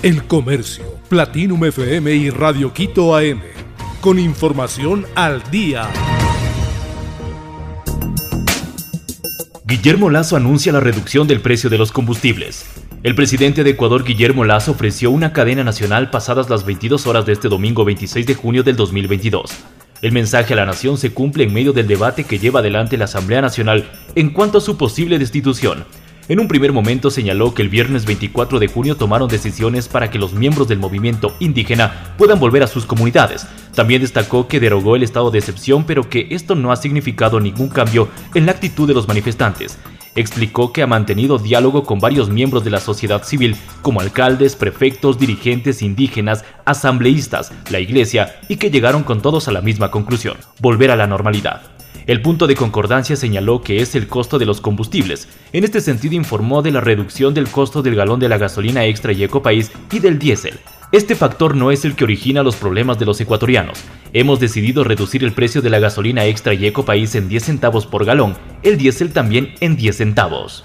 El Comercio, Platinum FM y Radio Quito AM. Con información al día. Guillermo Lazo anuncia la reducción del precio de los combustibles. El presidente de Ecuador, Guillermo Lazo, ofreció una cadena nacional pasadas las 22 horas de este domingo 26 de junio del 2022. El mensaje a la nación se cumple en medio del debate que lleva adelante la Asamblea Nacional en cuanto a su posible destitución. En un primer momento señaló que el viernes 24 de junio tomaron decisiones para que los miembros del movimiento indígena puedan volver a sus comunidades. También destacó que derogó el estado de excepción, pero que esto no ha significado ningún cambio en la actitud de los manifestantes explicó que ha mantenido diálogo con varios miembros de la sociedad civil, como alcaldes, prefectos, dirigentes indígenas, asambleístas, la iglesia, y que llegaron con todos a la misma conclusión, volver a la normalidad. El punto de concordancia señaló que es el costo de los combustibles. En este sentido informó de la reducción del costo del galón de la gasolina extra y ecopaís y del diésel, este factor no es el que origina los problemas de los ecuatorianos. Hemos decidido reducir el precio de la gasolina extra y ecopaís en 10 centavos por galón, el diésel también en 10 centavos.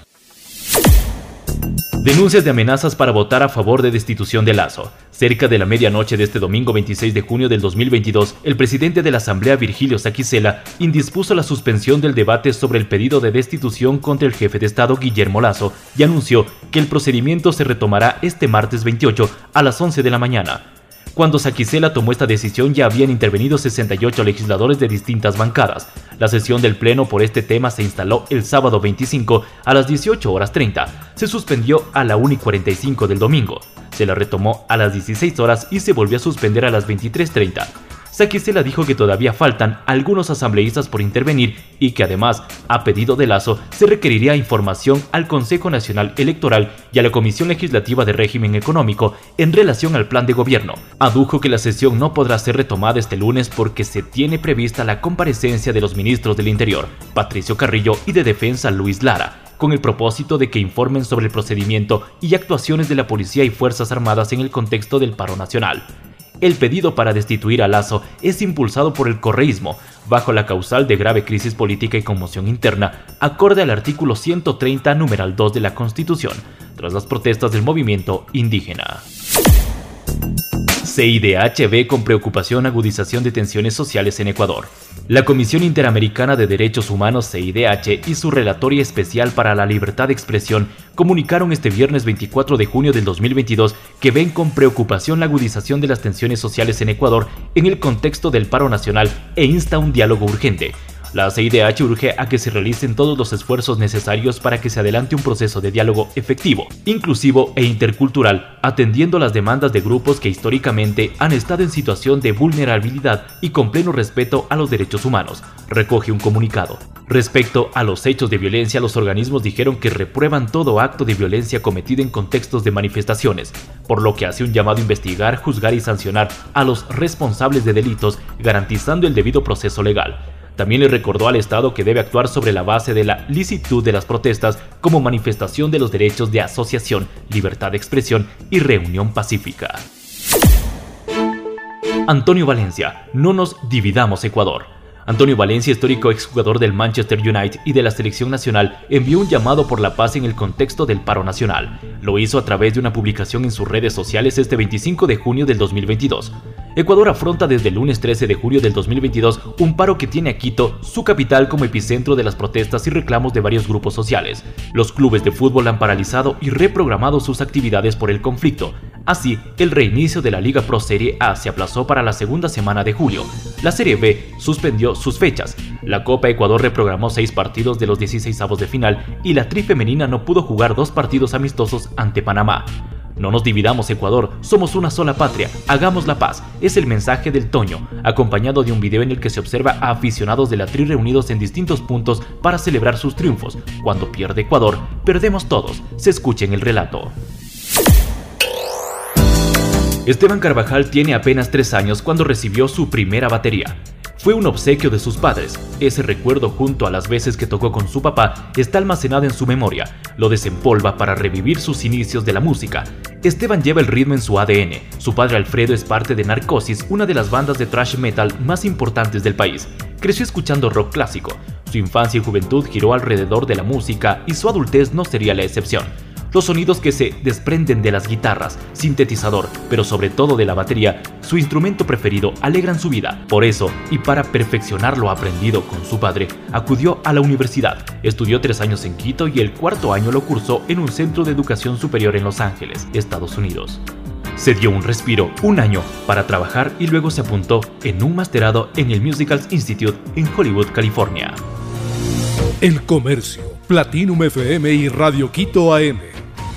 Denuncias de amenazas para votar a favor de destitución de Lazo. Cerca de la medianoche de este domingo 26 de junio del 2022, el presidente de la Asamblea, Virgilio Saquicela, indispuso la suspensión del debate sobre el pedido de destitución contra el jefe de Estado, Guillermo Lazo, y anunció que el procedimiento se retomará este martes 28 a las 11 de la mañana. Cuando Saquicela tomó esta decisión ya habían intervenido 68 legisladores de distintas bancadas. La sesión del Pleno por este tema se instaló el sábado 25 a las 18 horas 30. Se suspendió a la 1 y 45 del domingo. Se la retomó a las 16 horas y se volvió a suspender a las 23.30. Saquicela dijo que todavía faltan algunos asambleístas por intervenir y que además, a pedido de Lazo, se requeriría información al Consejo Nacional Electoral y a la Comisión Legislativa de Régimen Económico en relación al plan de gobierno. Adujo que la sesión no podrá ser retomada este lunes porque se tiene prevista la comparecencia de los ministros del Interior, Patricio Carrillo, y de Defensa, Luis Lara, con el propósito de que informen sobre el procedimiento y actuaciones de la Policía y Fuerzas Armadas en el contexto del paro nacional. El pedido para destituir a Lazo es impulsado por el correísmo, bajo la causal de grave crisis política y conmoción interna, acorde al artículo 130, numeral 2 de la Constitución, tras las protestas del movimiento indígena. CIDH con preocupación agudización de tensiones sociales en Ecuador. La Comisión Interamericana de Derechos Humanos CIDH y su Relatoria Especial para la Libertad de Expresión comunicaron este viernes 24 de junio del 2022 que ven con preocupación la agudización de las tensiones sociales en Ecuador en el contexto del paro nacional e insta un diálogo urgente la CIDH urge a que se realicen todos los esfuerzos necesarios para que se adelante un proceso de diálogo efectivo, inclusivo e intercultural, atendiendo las demandas de grupos que históricamente han estado en situación de vulnerabilidad y con pleno respeto a los derechos humanos, recoge un comunicado. Respecto a los hechos de violencia, los organismos dijeron que reprueban todo acto de violencia cometido en contextos de manifestaciones, por lo que hace un llamado a investigar, juzgar y sancionar a los responsables de delitos, garantizando el debido proceso legal. También le recordó al Estado que debe actuar sobre la base de la licitud de las protestas como manifestación de los derechos de asociación, libertad de expresión y reunión pacífica. Antonio Valencia, no nos dividamos Ecuador. Antonio Valencia, histórico exjugador del Manchester United y de la selección nacional, envió un llamado por la paz en el contexto del paro nacional. Lo hizo a través de una publicación en sus redes sociales este 25 de junio del 2022. Ecuador afronta desde el lunes 13 de julio del 2022 un paro que tiene a Quito, su capital, como epicentro de las protestas y reclamos de varios grupos sociales. Los clubes de fútbol han paralizado y reprogramado sus actividades por el conflicto. Así, el reinicio de la Liga Pro Serie A se aplazó para la segunda semana de julio. La Serie B suspendió sus fechas. La Copa Ecuador reprogramó seis partidos de los 16 avos de final y la Tri Femenina no pudo jugar dos partidos amistosos ante Panamá. No nos dividamos Ecuador, somos una sola patria, hagamos la paz, es el mensaje del Toño, acompañado de un video en el que se observa a aficionados de la Tri reunidos en distintos puntos para celebrar sus triunfos. Cuando pierde Ecuador, perdemos todos, se escucha en el relato. Esteban Carvajal tiene apenas tres años cuando recibió su primera batería. Fue un obsequio de sus padres. Ese recuerdo junto a las veces que tocó con su papá está almacenado en su memoria. Lo desempolva para revivir sus inicios de la música. Esteban lleva el ritmo en su ADN. Su padre Alfredo es parte de Narcosis, una de las bandas de thrash metal más importantes del país. Creció escuchando rock clásico. Su infancia y juventud giró alrededor de la música y su adultez no sería la excepción. Los sonidos que se desprenden de las guitarras, sintetizador, pero sobre todo de la batería, su instrumento preferido, alegran su vida. Por eso, y para perfeccionar lo aprendido con su padre, acudió a la universidad. Estudió tres años en Quito y el cuarto año lo cursó en un centro de educación superior en Los Ángeles, Estados Unidos. Se dio un respiro, un año, para trabajar y luego se apuntó en un masterado en el Musicals Institute en Hollywood, California. El Comercio, Platinum FM y Radio Quito AM.